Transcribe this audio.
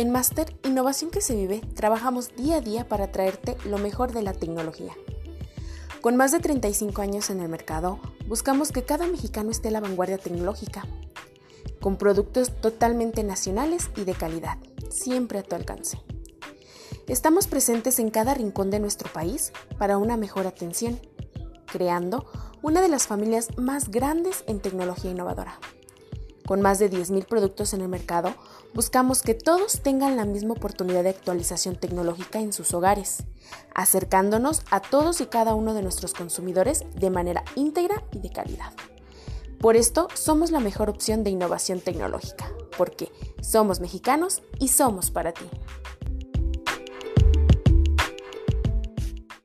En Master Innovación que se vive, trabajamos día a día para traerte lo mejor de la tecnología. Con más de 35 años en el mercado, buscamos que cada mexicano esté a la vanguardia tecnológica, con productos totalmente nacionales y de calidad, siempre a tu alcance. Estamos presentes en cada rincón de nuestro país para una mejor atención, creando una de las familias más grandes en tecnología innovadora. Con más de 10.000 productos en el mercado, buscamos que todos tengan la misma oportunidad de actualización tecnológica en sus hogares, acercándonos a todos y cada uno de nuestros consumidores de manera íntegra y de calidad. Por esto somos la mejor opción de innovación tecnológica, porque somos mexicanos y somos para ti.